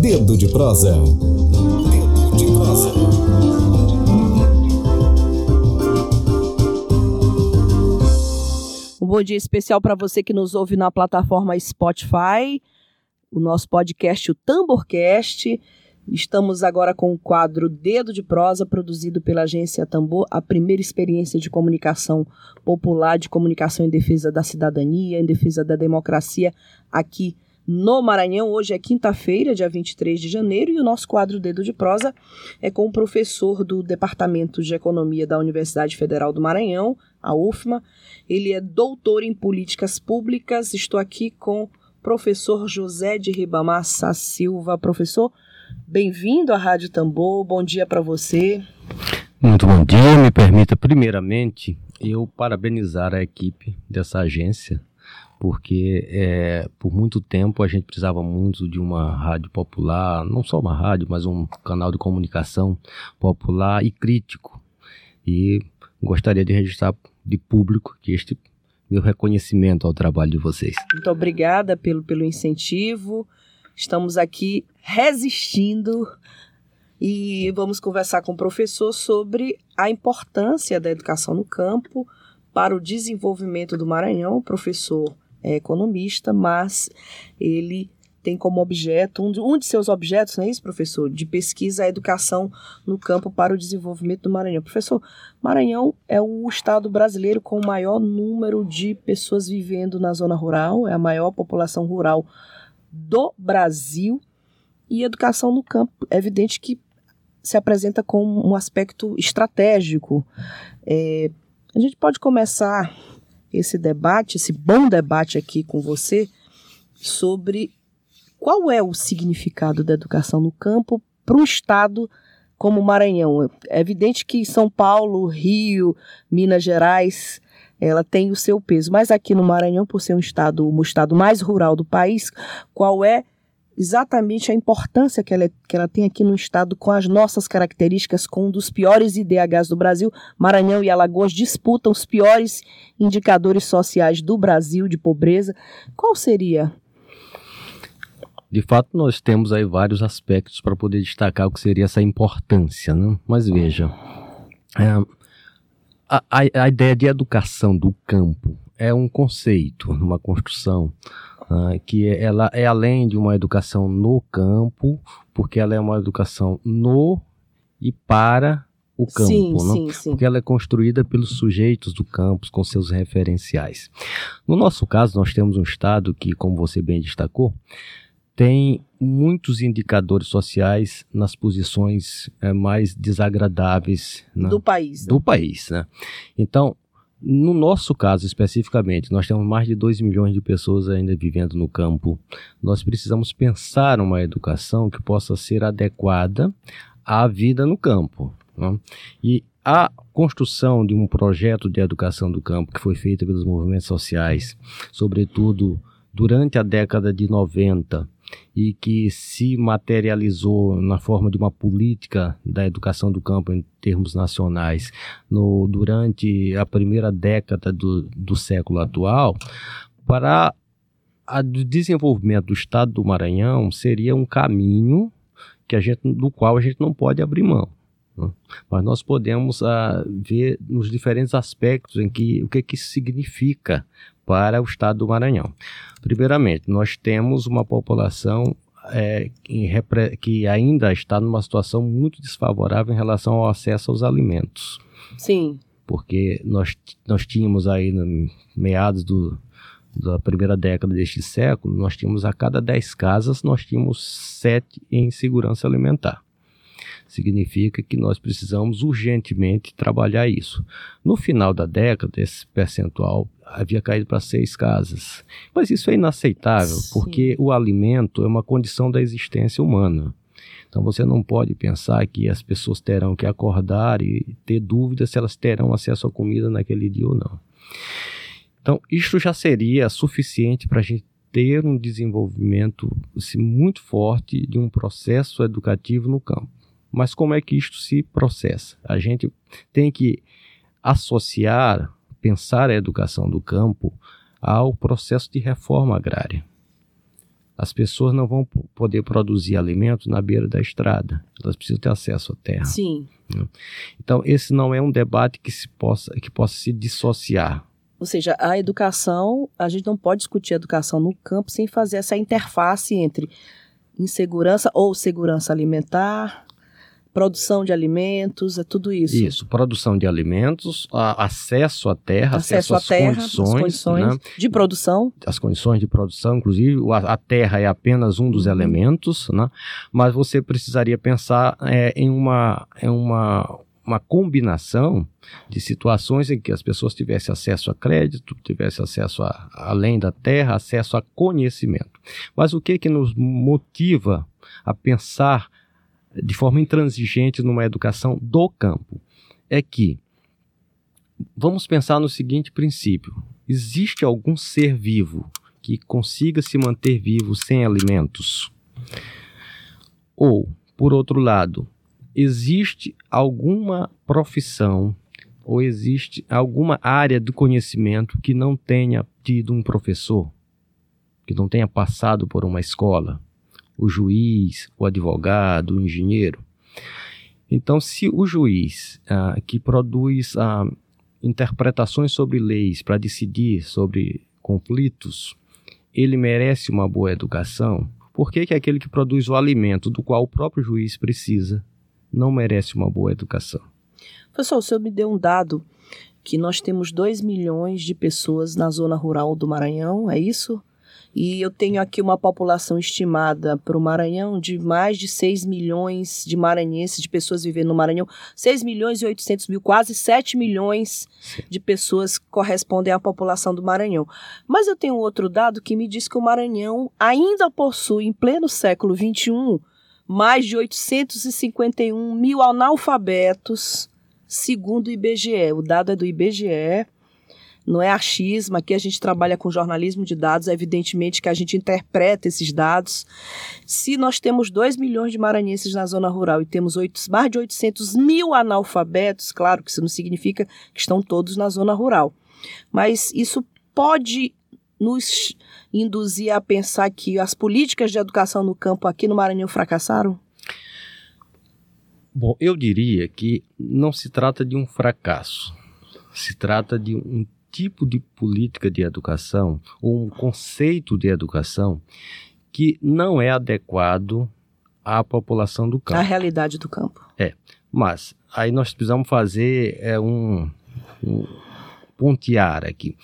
Dedo de prosa. Dedo de prosa. Um bom dia especial para você que nos ouve na plataforma Spotify, o nosso podcast, o Tamborcast. Estamos agora com o quadro Dedo de Prosa, produzido pela agência Tambor, a primeira experiência de comunicação popular, de comunicação em defesa da cidadania, em defesa da democracia aqui no Maranhão. Hoje é quinta-feira, dia 23 de janeiro, e o nosso quadro Dedo de Prosa é com o professor do Departamento de Economia da Universidade Federal do Maranhão, a UFMA. Ele é doutor em políticas públicas. Estou aqui com o professor José de Ribamassa Silva. Professor, Bem-vindo à Rádio Tambor, bom dia para você. Muito bom dia, me permita primeiramente eu parabenizar a equipe dessa agência, porque é, por muito tempo a gente precisava muito de uma rádio popular, não só uma rádio, mas um canal de comunicação popular e crítico. E gostaria de registrar de público que este meu reconhecimento ao trabalho de vocês. Muito obrigada pelo, pelo incentivo. Estamos aqui resistindo e vamos conversar com o professor sobre a importância da educação no campo para o desenvolvimento do Maranhão. Professor é economista, mas ele tem como objeto, um de, um de seus objetos, não é isso, professor? De pesquisa a educação no campo para o desenvolvimento do Maranhão. Professor, Maranhão é o estado brasileiro com o maior número de pessoas vivendo na zona rural, é a maior população rural do Brasil e educação no campo. É evidente que se apresenta como um aspecto estratégico. É, a gente pode começar esse debate, esse bom debate aqui com você, sobre qual é o significado da educação no campo para um estado como o Maranhão. É evidente que São Paulo, Rio, Minas Gerais ela tem o seu peso. Mas aqui no Maranhão, por ser um estado, um estado mais rural do país, qual é exatamente a importância que ela, é, que ela tem aqui no estado com as nossas características, com um dos piores IDHs do Brasil. Maranhão e Alagoas disputam os piores indicadores sociais do Brasil de pobreza. Qual seria? De fato, nós temos aí vários aspectos para poder destacar o que seria essa importância, né? mas veja, é, a, a, ideia de educação do campo é um conceito, uma construção uh, que é, ela é além de uma educação no campo, porque ela é uma educação no e para o campo, sim, não? Sim, sim. porque ela é construída pelos sujeitos do campus com seus referenciais. No nosso caso, nós temos um estado que, como você bem destacou, tem muitos indicadores sociais nas posições é, mais desagradáveis né? do país. Do né? país, né? Então, no nosso caso especificamente, nós temos mais de 2 milhões de pessoas ainda vivendo no campo. Nós precisamos pensar uma educação que possa ser adequada à vida no campo. Né? E a construção de um projeto de educação do campo que foi feita pelos movimentos sociais, sobretudo durante a década de 90, e que se materializou na forma de uma política da educação do campo em termos nacionais no, durante a primeira década do, do século atual, para o desenvolvimento do estado do Maranhão seria um caminho que a gente, do qual a gente não pode abrir mão. Né? Mas nós podemos uh, ver nos diferentes aspectos em que o que, que isso significa para o estado do Maranhão. Primeiramente, nós temos uma população é, que ainda está numa situação muito desfavorável em relação ao acesso aos alimentos. Sim. Porque nós, nós tínhamos aí, no meados do, da primeira década deste século, nós tínhamos a cada 10 casas, nós tínhamos 7 em segurança alimentar significa que nós precisamos urgentemente trabalhar isso. No final da década, esse percentual havia caído para seis casas. Mas isso é inaceitável, Sim. porque o alimento é uma condição da existência humana. Então você não pode pensar que as pessoas terão que acordar e ter dúvidas se elas terão acesso à comida naquele dia ou não. Então, isto já seria suficiente para a gente ter um desenvolvimento assim, muito forte de um processo educativo no campo. Mas como é que isto se processa? A gente tem que associar, pensar a educação do campo ao processo de reforma agrária. As pessoas não vão poder produzir alimento na beira da estrada. Elas precisam ter acesso à terra. Sim. Então, esse não é um debate que se possa, que possa se dissociar. Ou seja, a educação, a gente não pode discutir a educação no campo sem fazer essa interface entre insegurança ou segurança alimentar, produção de alimentos, é tudo isso. Isso, produção de alimentos, a- acesso à terra, Acesso acesso, à terra, condições, as condições né? de produção. as condições de produção, inclusive a, a terra é apenas um dos Uhum. elementos, né? mas você precisaria pensar é, em uma, em uma, uma combinação de situações em que as pessoas tivessem acesso a crédito, tivessem acesso a, além da terra, acesso a conhecimento. Mas o que que nos motiva a pensar de forma intransigente numa educação do campo? É que vamos pensar no seguinte princípio: existe algum ser vivo que consiga se manter vivo sem alimentos? Ou, por outro lado, existe alguma profissão ou existe alguma área do conhecimento que não tenha tido um professor, que não tenha passado por uma escola? O juiz, o advogado, o engenheiro. Então, se o juiz ah, que produz ah, interpretações sobre leis para decidir sobre conflitos, ele merece uma boa educação? Por que, que aquele que produz o alimento do qual o próprio juiz precisa não merece uma boa educação? Professor, o senhor me deu um dado que nós temos 2 milhões de pessoas na zona rural do Maranhão, é isso? E eu tenho aqui uma população estimada para o Maranhão de mais de 6 milhões de maranhenses, de pessoas vivendo no Maranhão. 6 milhões e 800 mil, quase 7 milhões de pessoas correspondem à população do Maranhão. Mas eu tenho outro dado que me diz que o Maranhão ainda possui, em pleno século XXI, mais de 851 mil analfabetos, segundo o IBGE. O dado é do IBGE, não é achismo. Aqui a gente trabalha com jornalismo de dados, é evidentemente que a gente interpreta esses dados. Se nós temos 2 milhões de maranhenses na zona rural e temos oito- mais de 800 mil analfabetos, claro que isso não significa que estão todos na zona rural. Mas isso pode nos induzir a pensar que as políticas de educação no campo aqui no Maranhão fracassaram? Bom, eu diria que não se trata de um fracasso. Se trata de um tipo de política de educação ou um conceito de educação que não é adequado à população do A campo. realidade do campo. Mas aí nós precisamos fazer é, um, um pontear aqui.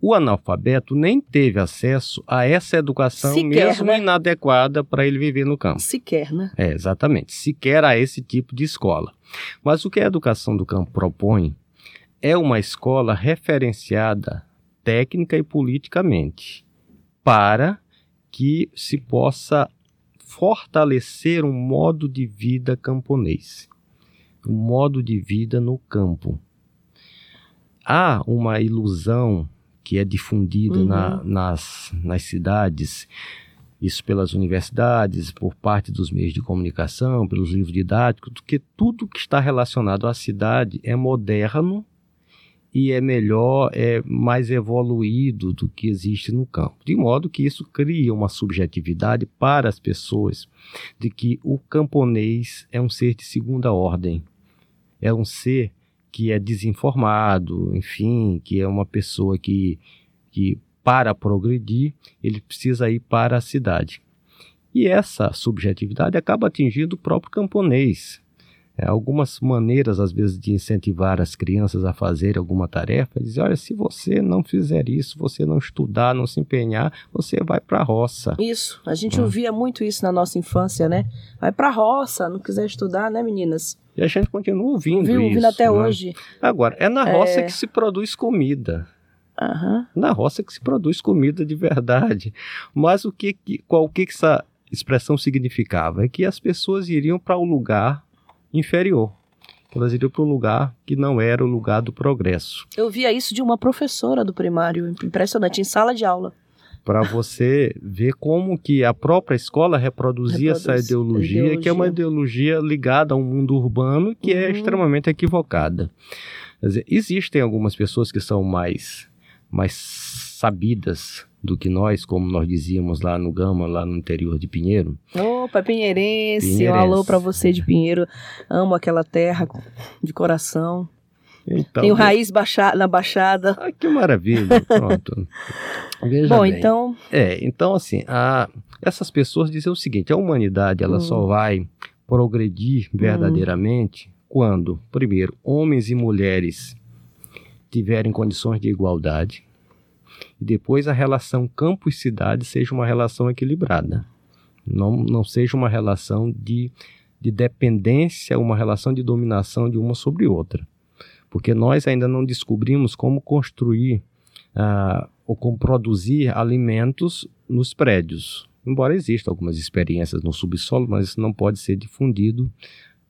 O analfabeto nem teve acesso a essa educação Sequer, mesmo né? inadequada para ele viver no campo. Sequer, né? É, exatamente. Sequer a esse tipo de escola. Mas o que a educação do campo propõe é uma escola referenciada técnica e politicamente para que se possa fortalecer um modo de vida camponês, um modo de vida no campo. Há uma ilusão que é difundida Uhum. na- nas, nas cidades isso pelas universidades, por parte dos meios de comunicação, pelos livros didáticos, que tudo que está relacionado à cidade é moderno e é melhor, é mais evoluído do que existe no campo. De modo que isso cria uma subjetividade para as pessoas de que o camponês é um ser de segunda ordem, é um ser que é desinformado, enfim, que é uma pessoa que, que para progredir, ele precisa ir para a cidade. E essa subjetividade acaba atingindo o próprio camponês. É, algumas maneiras, às vezes, de incentivar as crianças a fazer alguma tarefa, é dizer, olha, se você não fizer isso, você não estudar, não se empenhar, você vai para a roça. Isso. A gente Ah. ouvia muito isso na nossa infância, né? Vai pra roça, não quiser estudar, né, meninas? E a gente continua ouvindo Viu? isso. Ouvindo até né? hoje. Agora, é na roça É. que se produz comida. Aham. na roça que se produz comida de verdade. Mas o que, que qual o que que essa expressão significava? É que as pessoas iriam para o lugar inferior. Elas iriam para um lugar que não era o lugar do progresso. Eu via isso de uma professora do primário. Impressionante, em sala de aula. Para você ver como que a própria escola reproduzia essa Reproduz ideologia, que é uma ideologia ligada ao mundo urbano que é Uhum. extremamente equivocada. Quer dizer, existem algumas pessoas que são mais, mais sabidas do que nós, como nós dizíamos lá no Gama, lá no interior de Pinheiro. Opa, Pinheirense, um Pinheirense. alô pra você de Pinheiro. Amo aquela terra de coração. Então, Tenho raiz baixa- na Baixada. Ah, que maravilha, pronto. Veja Bom, bem. então, É, então assim, a- essas pessoas dizem o seguinte, a humanidade ela Hum. só vai progredir verdadeiramente quando, primeiro, homens e mulheres tiverem condições de igualdade e depois a relação campo e cidade seja uma relação equilibrada. Não, não seja uma relação de, de dependência, uma relação de dominação de uma sobre outra. Porque nós ainda não descobrimos como construir ah, ou como produzir alimentos nos prédios. Embora existam algumas experiências no subsolo, mas isso não pode ser difundido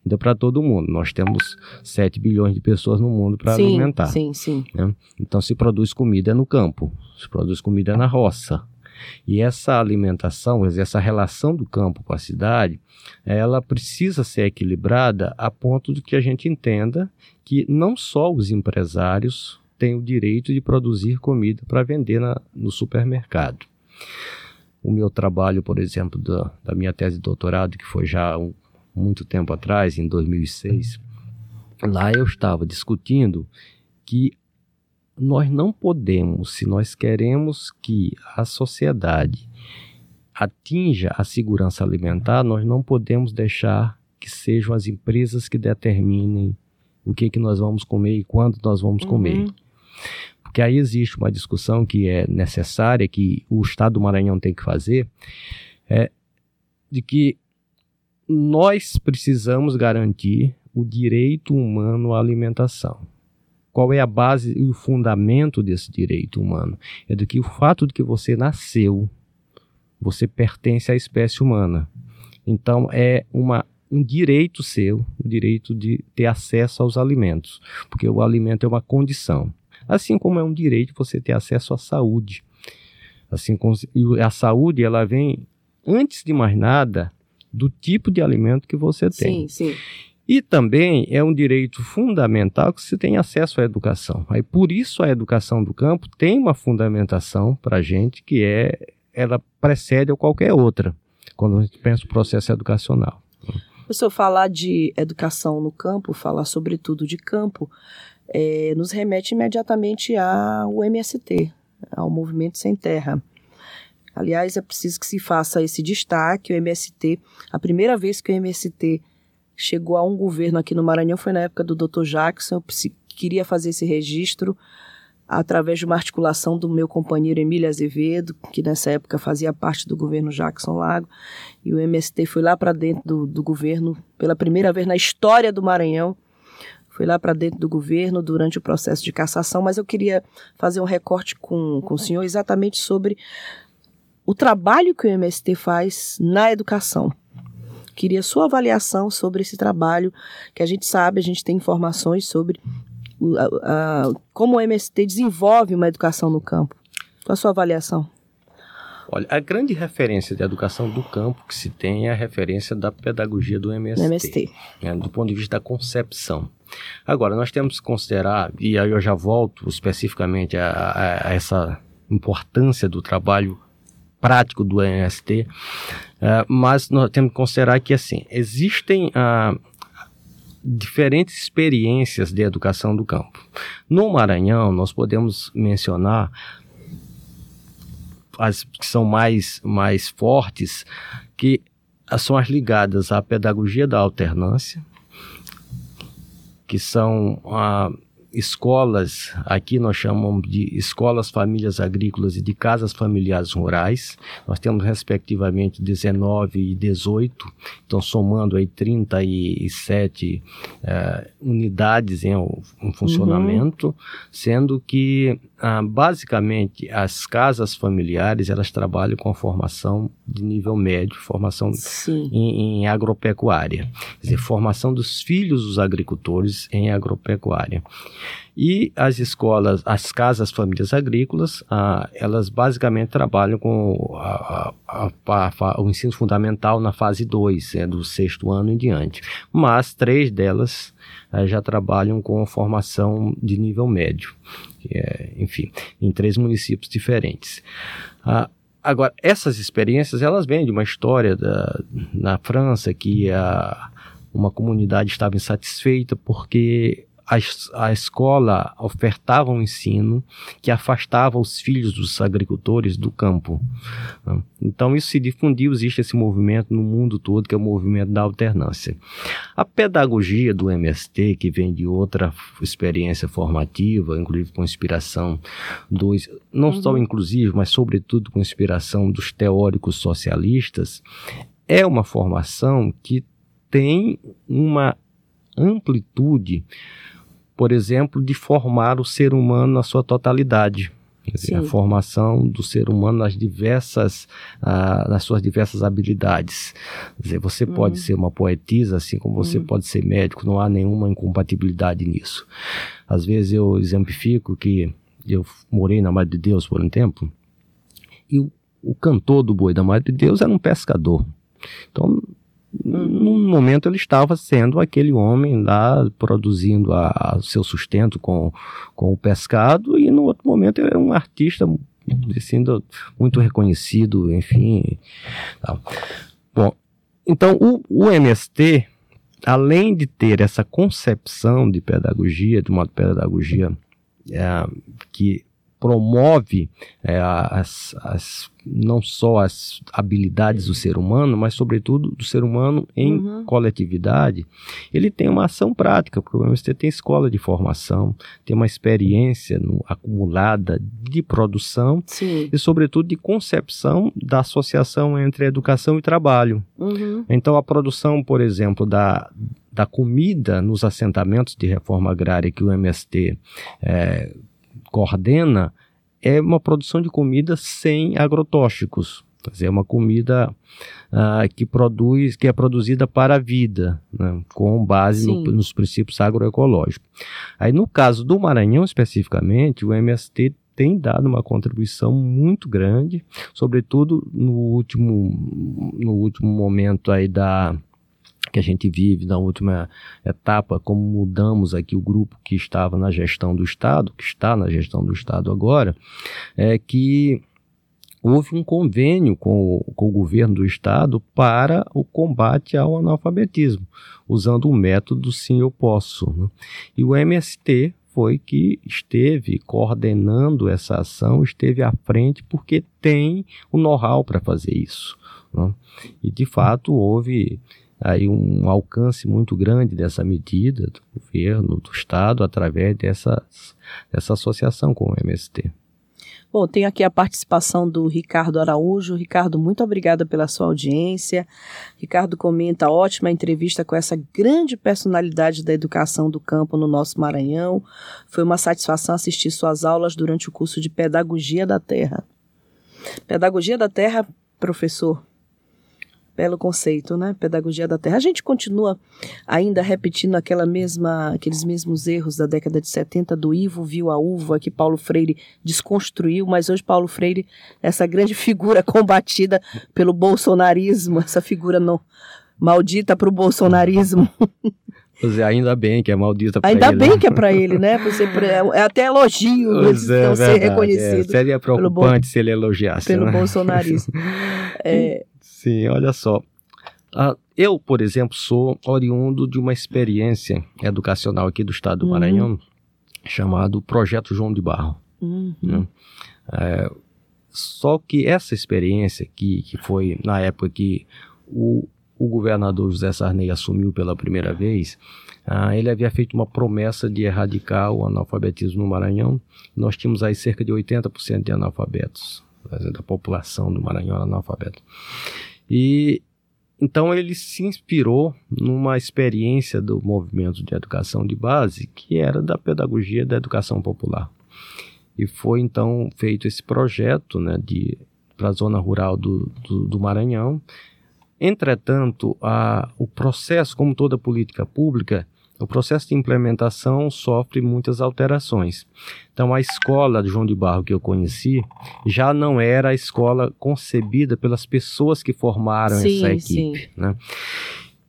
ainda para todo mundo. Nós temos 7 bilhões de pessoas no mundo para alimentar. sim, sim. Então se produz comida no campo, se produz comida na roça. E essa alimentação, essa relação do campo com a cidade, ela precisa ser equilibrada a ponto de que a gente entenda que não só os empresários têm o direito de produzir comida para vender na- no supermercado. O meu trabalho, por exemplo, da, da minha tese de doutorado, que foi já um- muito tempo atrás, em 2006, lá eu estava discutindo que nós não podemos, se nós queremos que a sociedade atinja a segurança alimentar, nós não podemos deixar que sejam as empresas que determinem o que, que nós vamos comer e quando nós vamos comer. Uhum. Porque aí existe uma discussão que é necessária, que o Estado do Maranhão tem que fazer, é de que nós precisamos garantir o direito humano à alimentação. Qual é a base e o fundamento desse direito humano? É do que o fato de que você nasceu, você pertence à espécie humana. Então é uma, um direito seu, o direito de ter acesso aos alimentos, porque o alimento é uma condição. Assim como é um direito você ter acesso à saúde. Assim como a saúde ela vem antes de mais nada do tipo de alimento que você tem. Sim, sim. E também é um direito fundamental que você tenha acesso à educação. Aí por isso a educação do campo tem uma fundamentação para a gente que é ela precede a qualquer outra quando a gente pensa o processo educacional. Professor, falar de educação no campo, falar sobretudo de campo, eh, nos remete imediatamente ao MST, ao Movimento Sem Terra. Aliás, é preciso que se faça esse destaque. O MST, a primeira vez que o MST chegou a um governo aqui no Maranhão foi na época do Dr. Jackson. Eu queria fazer esse registro através de uma articulação do meu companheiro Emílio Azevedo, que nessa época fazia parte do governo Jackson Lago. E o MST foi lá para dentro do, do governo pela primeira vez na história do Maranhão. Foi lá para dentro do governo durante o processo de cassação, mas eu queria fazer um recorte com, com o senhor exatamente sobre o trabalho que o MST faz na educação. Queria sua avaliação sobre esse trabalho, que a gente sabe, a gente tem informações sobre o- a- a- como o MST desenvolve uma educação no campo. Qual a sua avaliação? Olha, a grande referência de educação do campo que se tem é a referência da pedagogia do MST. MST. né, do ponto de vista da concepção. Agora, nós temos que considerar, e aí eu já volto especificamente a, a- a essa importância do trabalho prático do MST, eh, mas nós temos que considerar que, assim, existem ah, diferentes experiências de educação do campo. No Maranhão, nós podemos mencionar as que são mais, mais fortes, que são as ligadas à pedagogia da alternância, que são ah, escolas, aqui nós chamamos de escolas famílias agrícolas e de casas familiares rurais. Nós temos respectivamente 19 e 18, então somando aí 37 eh, unidades em, em funcionamento, sendo que ah, basicamente as casas familiares elas trabalham com a formação de nível médio, formação em, em agropecuária, quer dizer, formação dos filhos dos agricultores em agropecuária. E as escolas, as casas famílias agrícolas, ah, elas basicamente trabalham com a, a, a, o ensino fundamental na fase 2, é, do sexto ano em diante. Mas três delas ah, já trabalham com formação de nível médio, é, enfim, em três municípios diferentes. Ah, agora, essas experiências, elas vêm de uma história da, na França que a, uma comunidade estava insatisfeita porque a, a escola ofertava um ensino que afastava os filhos dos agricultores do campo. Né? Então isso se difundiu, existe esse movimento no mundo todo, que é o movimento da alternância. A pedagogia do MST, que vem de outra experiência formativa, inclusive com inspiração dos, não uhum. só inclusive, mas sobretudo com inspiração dos teóricos socialistas, é uma formação que tem uma amplitude por exemplo, de formar o ser humano na sua totalidade. Dizer, a formação do ser humano nas diversas, uh, nas suas diversas habilidades. Dizer, você uhum. pode ser uma poetisa, assim como você uhum. pode ser médico, não há nenhuma incompatibilidade nisso. Às vezes eu exemplifico que eu morei na Madre de Deus por um tempo, e o, o cantor do Boi da Madre de Deus era um pescador. Então, num momento ele estava sendo aquele homem lá produzindo o seu sustento com, com o pescado e no outro momento ele era um artista sendo muito reconhecido, enfim. Tal. Bom, então o, o MST, além de ter essa concepção de pedagogia, de uma pedagogia é, que promove é, as, as, não só as habilidades do ser humano, mas sobretudo do ser humano em uhum. coletividade, ele tem uma ação prática, porque o MST tem escola de formação, tem uma experiência no, acumulada de produção Sim. e, sobretudo, de concepção da associação entre educação e trabalho. Uhum. Então, a produção, por exemplo, da, da comida nos assentamentos de reforma agrária que o MST é, coordena é uma produção de comida sem agrotóxicos. Quer dizer, é uma comida uh, que produz, que é produzida para a vida, né, com base no, nos princípios agroecológicos. Aí, no caso do Maranhão especificamente, o MST tem dado uma contribuição muito grande, sobretudo no último, no último momento aí da, que a gente vive na última etapa, como mudamos aqui o grupo que estava na gestão do Estado, que está na gestão do Estado agora, é que houve um convênio com o, com o governo do Estado para o combate ao analfabetismo, usando o método Sim Eu Posso. Né? E o MST foi que esteve coordenando essa ação, esteve à frente, porque tem o know-how para fazer isso. Né? E de fato houve aí um alcance muito grande dessa medida do governo, do Estado, através dessa, dessa associação com o MST. Bom, tem aqui a participação do Ricardo Araújo. Ricardo, muito obrigada pela sua audiência. Ricardo comenta ótima entrevista com essa grande personalidade da educação do campo no nosso Maranhão. Foi uma satisfação assistir suas aulas durante o curso de Pedagogia da Terra. Pedagogia da Terra, professor, Belo conceito, né? Pedagogia da Terra. A gente continua ainda repetindo aquela mesma, aqueles mesmos erros da década de 70 do Ivo viu a uva que Paulo Freire desconstruiu, mas hoje Paulo Freire, essa grande figura combatida pelo bolsonarismo, essa figura não maldita para o bolsonarismo. Pois é, ainda bem que é maldita para ele. Ainda bem né? que é para ele, né? Você, é até elogio pois é, não ser reconhecido. É. Seria preocupante se ele elogiasse. Pelo né? bolsonarismo. é, Sim, olha só. Ah, eu, por exemplo, sou oriundo de uma experiência educacional aqui do estado do uhum. Maranhão, chamado Projeto João de Barro. Uhum. Né? É, só que essa experiência que, que foi na época que o, o governador José Sarney assumiu pela primeira vez, ah, ele havia feito uma promessa de erradicar o analfabetismo no Maranhão. Nós tínhamos aí cerca de 80% de analfabetos, da população do Maranhão analfabeto. E então ele se inspirou numa experiência do movimento de educação de base, que era da pedagogia da educação popular. E foi então feito esse projeto né, para a zona rural do, do, do Maranhão. Entretanto, a, o processo, como toda política pública, o processo de implementação sofre muitas alterações. Então, a escola de João de Barro que eu conheci já não era a escola concebida pelas pessoas que formaram Sim, essa equipe. Né?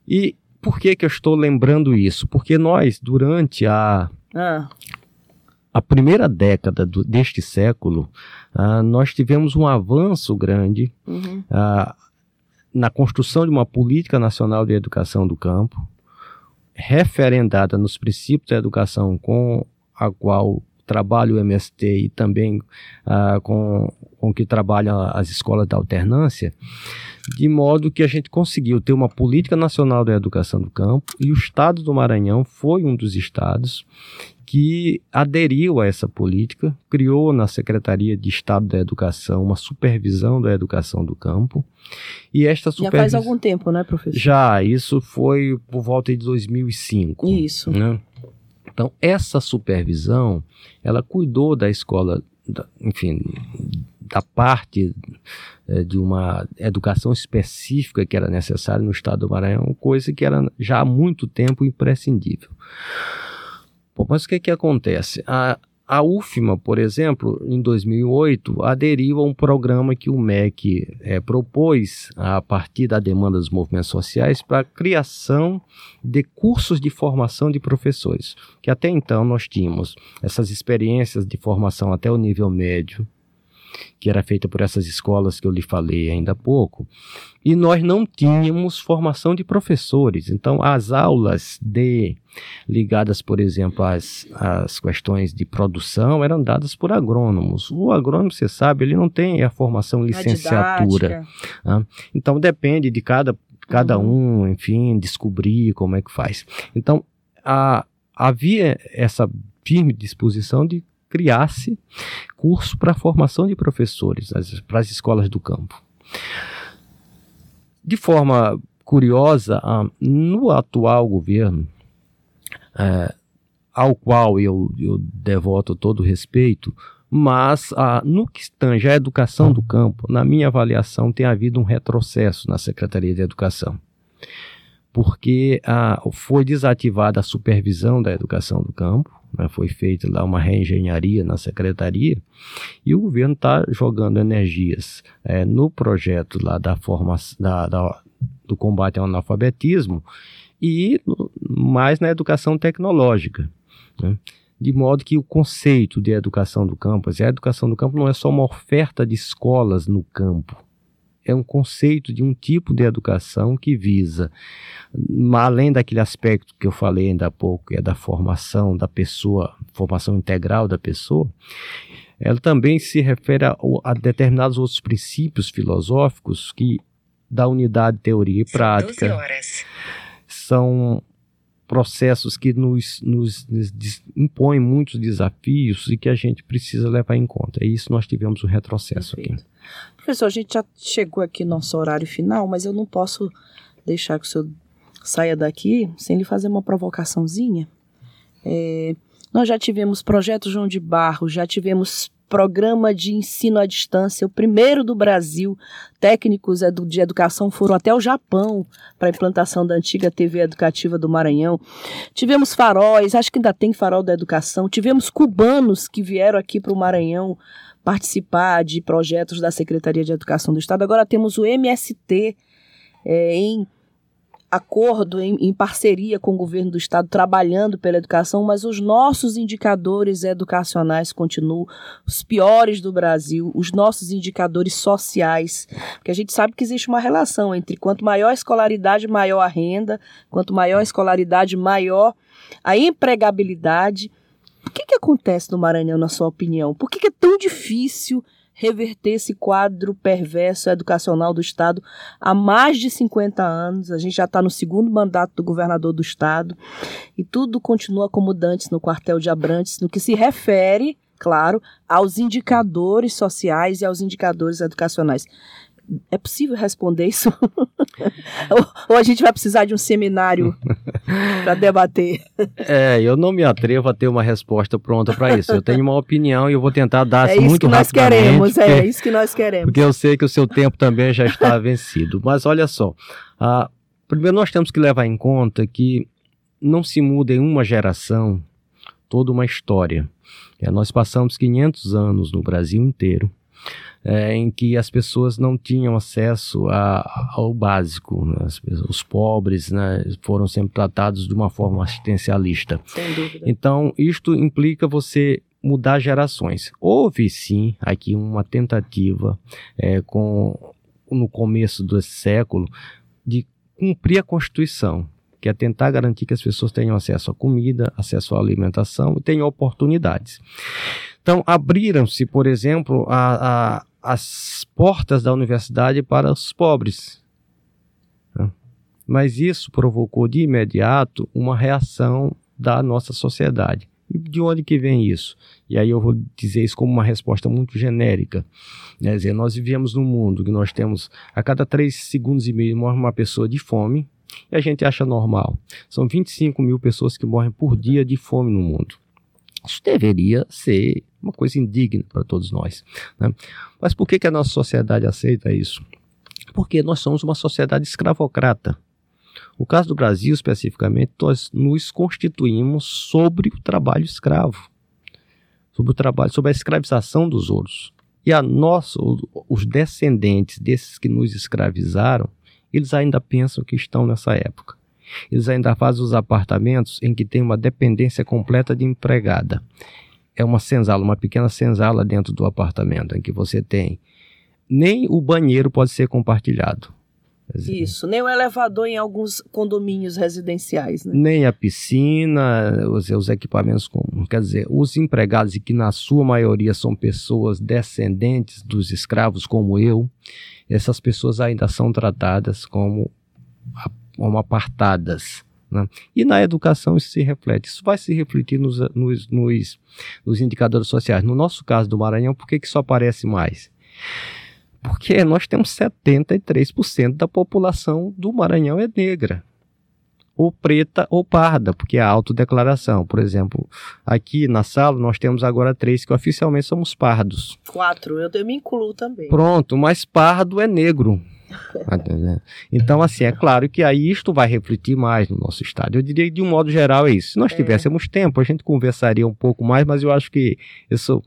E por que, que eu estou lembrando isso? Porque nós, durante a, Ah, a primeira década do- deste século, ah, nós tivemos um avanço grande uhum. ah, na construção de uma política nacional de educação do campo, referendada nos princípios da educação com a qual trabalha o MST e também ah, com, com que trabalham as escolas da alternância, de modo que a gente conseguiu ter uma política nacional da educação do campo e o estado do Maranhão foi um dos estados que aderiu a essa política, criou na Secretaria de Estado da Educação uma supervisão da educação do campo. E esta Já faz supervisão. algum tempo, né, professor? Já, isso foi por volta de 2005. Isso. né? Então, essa supervisão, ela cuidou da escola, da- enfim, da parte eh, de uma educação específica que era necessária no estado do Maranhão, coisa que era já há muito tempo imprescindível. Bom, mas o que, que acontece? A, a UFMA, por exemplo, em 2008, aderiu a um programa que o MEC eh, propôs a partir da demanda dos movimentos sociais para a criação de cursos de formação de professores, que até então nós tínhamos essas experiências de formação até o nível médio, que era feita por essas escolas que eu lhe falei ainda há pouco, e nós não tínhamos formação de professores. Então, as aulas de ligadas, por exemplo, às, às questões de produção eram dadas por agrônomos. O agrônomo, você sabe, ele não tem a formação licenciatura. didática. Então depende de cada, cada um, enfim, descobrir como é que faz. Então a- havia essa firme disposição de criar-se curso para formação de professores para as escolas do campo. De forma curiosa, ah, no atual governo, eh, ao qual eu, eu devoto todo o respeito, mas ah, no que tange à educação do campo, na minha avaliação, tem havido um retrocesso na Secretaria de Educação. Porque ah, foi desativada a supervisão da educação do campo, né, foi feita lá uma reengenharia na secretaria, e o governo está jogando energias eh, no projeto lá da formação da, da- do combate ao analfabetismo e no- mais na educação tecnológica. né? De modo que o conceito de educação do campo, a educação do campo não é só uma oferta de escolas no campo, é um conceito de um tipo de educação que visa, além daquele aspecto que eu falei ainda há pouco, que é da formação da pessoa, formação integral da pessoa, ela também se refere a, a determinados outros princípios filosóficos que da unidade teoria e prática são processos que nos, nos, nos impõem muitos desafios e que a gente precisa levar em conta. E isso nós tivemos um retrocesso aqui. Professor, a gente já chegou aqui no nosso horário final, mas eu não posso deixar que o senhor saia daqui sem lhe fazer uma provocaçãozinha. É, nós já tivemos projeto João de Barro, já tivemos programa de ensino à distância, o primeiro do Brasil. Técnicos de educação foram até o Japão para a implantação da antiga TV educativa do Maranhão. Tivemos faróis, acho que ainda tem farol da educação. Tivemos cubanos que vieram aqui para o Maranhão participar de projetos da Secretaria de Educação do Estado. Agora temos o MST é, em acordo, em, em parceria com o governo do Estado, trabalhando pela educação, mas os nossos indicadores educacionais continuam os piores do Brasil, os nossos indicadores sociais, porque a gente sabe que existe uma relação entre quanto maior a escolaridade, maior a renda, quanto maior a escolaridade, maior a empregabilidade. O que, que acontece no Maranhão, na sua opinião? Por que, que é tão difícil reverter esse quadro perverso educacional do Estado há mais de 50 anos? A gente já está no segundo mandato do governador do Estado e tudo continua como dantes no quartel de Abrantes, no que se refere, claro, aos indicadores sociais e aos indicadores educacionais. É possível responder isso? ou, ou a gente vai precisar de um seminário para debater? É, eu não me atrevo a ter uma resposta pronta para isso. Eu tenho uma opinião e eu vou tentar dar É assim, isso muito que nós rapidamente, queremos, porque, é isso que nós queremos. porque eu sei que o seu tempo também já está vencido. Mas olha só, ah, primeiro nós temos que levar em conta que não se muda em uma geração toda uma história. É, nós passamos 500 anos no Brasil inteiro é, em que as pessoas não tinham acesso a, ao básico. Né? os pobres né, foram sempre tratados de uma forma assistencialista. Sem dúvida. Então, isto implica você mudar gerações. Houve sim aqui uma tentativa é, com no começo do século de cumprir a Constituição, que é tentar garantir que as pessoas tenham acesso à comida, acesso à alimentação e tenham oportunidades. Então, abriram-se, por exemplo, a, a, as portas da universidade para os pobres. Né? Mas isso provocou de imediato uma reação da nossa sociedade. E de onde que vem isso? E aí eu vou dizer isso como uma resposta muito genérica. Né? Quer dizer, nós vivemos num mundo que nós temos a cada três segundos e meio morre uma pessoa de fome e a gente acha normal. São 25 mil pessoas que morrem por dia de fome no mundo. Isso deveria ser uma coisa indigna para todos nós. Né? Mas por que, que a nossa sociedade aceita isso? Porque nós somos uma sociedade escravocrata. O caso do Brasil, especificamente, nós nos constituímos sobre o trabalho escravo, sobre o trabalho, sobre a escravização dos outros. E a nossa, os descendentes desses que nos escravizaram, eles ainda pensam que estão nessa época. Eles ainda fazem os apartamentos em que tem uma dependência completa de empregada. É uma senzala, uma pequena senzala dentro do apartamento, em que você tem. Nem o banheiro pode ser compartilhado. Isso, nem o elevador em alguns condomínios residenciais. Né? Nem a piscina, os, os equipamentos, com, quer dizer, os empregados, e que na sua maioria são pessoas descendentes dos escravos, como eu, essas pessoas ainda são tratadas como como apartadas. Né? E na educação isso se reflete. Isso vai se refletir nos, nos, nos, nos indicadores sociais. No nosso caso do Maranhão, por que, que isso aparece mais? Porque nós temos 73% da população do Maranhão é negra ou preta ou parda, porque é a autodeclaração. Por exemplo, aqui na sala nós temos agora três que oficialmente somos pardos. Quatro, eu, eu me incluo também. Pronto, mas pardo é negro. Tá então, assim, é claro que aí isto vai refletir mais no nosso estado. Eu diria que, de um modo geral, é isso. Se nós é. tivéssemos tempo, a gente conversaria um pouco mais, mas eu acho que isso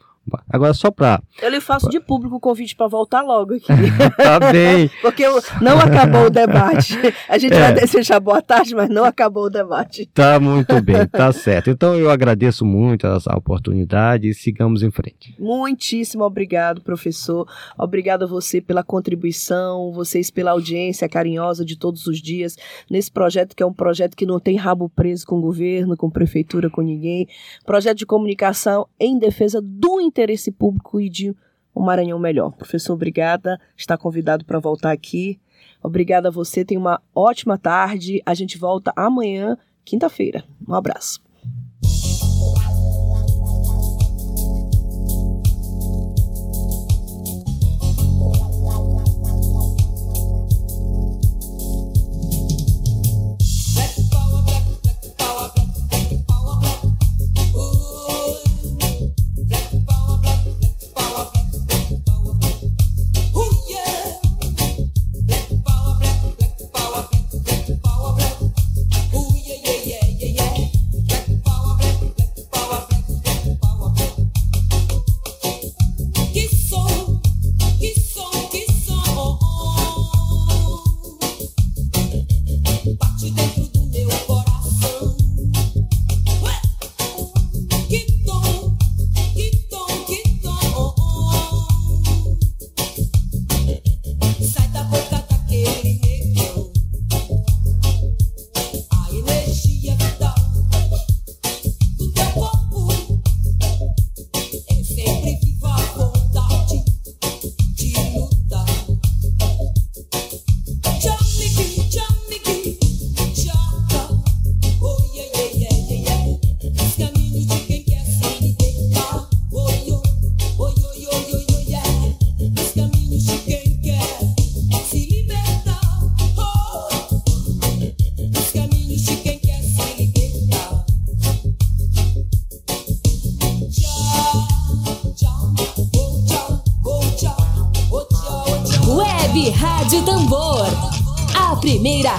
Agora, só para. Eu lhe faço de público o convite para voltar logo aqui. tá bem. Porque não acabou o debate. A gente é. vai desejar boa tarde, mas não acabou o debate. Tá muito bem, tá certo. Então eu agradeço muito essa oportunidade e sigamos em frente. Muitíssimo obrigado, professor. Obrigado a você pela contribuição, vocês pela audiência carinhosa de todos os dias nesse projeto que é um projeto que não tem rabo preso com o governo, com prefeitura, com ninguém. Projeto de comunicação em defesa do interesse público e de um Maranhão melhor. Professor, obrigada. Está convidado para voltar aqui. Obrigada a você. Tenha uma ótima tarde. A gente volta amanhã, quinta-feira. Um abraço.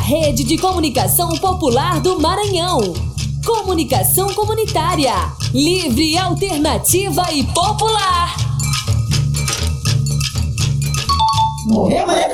Rede de comunicação popular do Maranhão. Comunicação comunitária. Livre, alternativa e popular. Morreu, Maria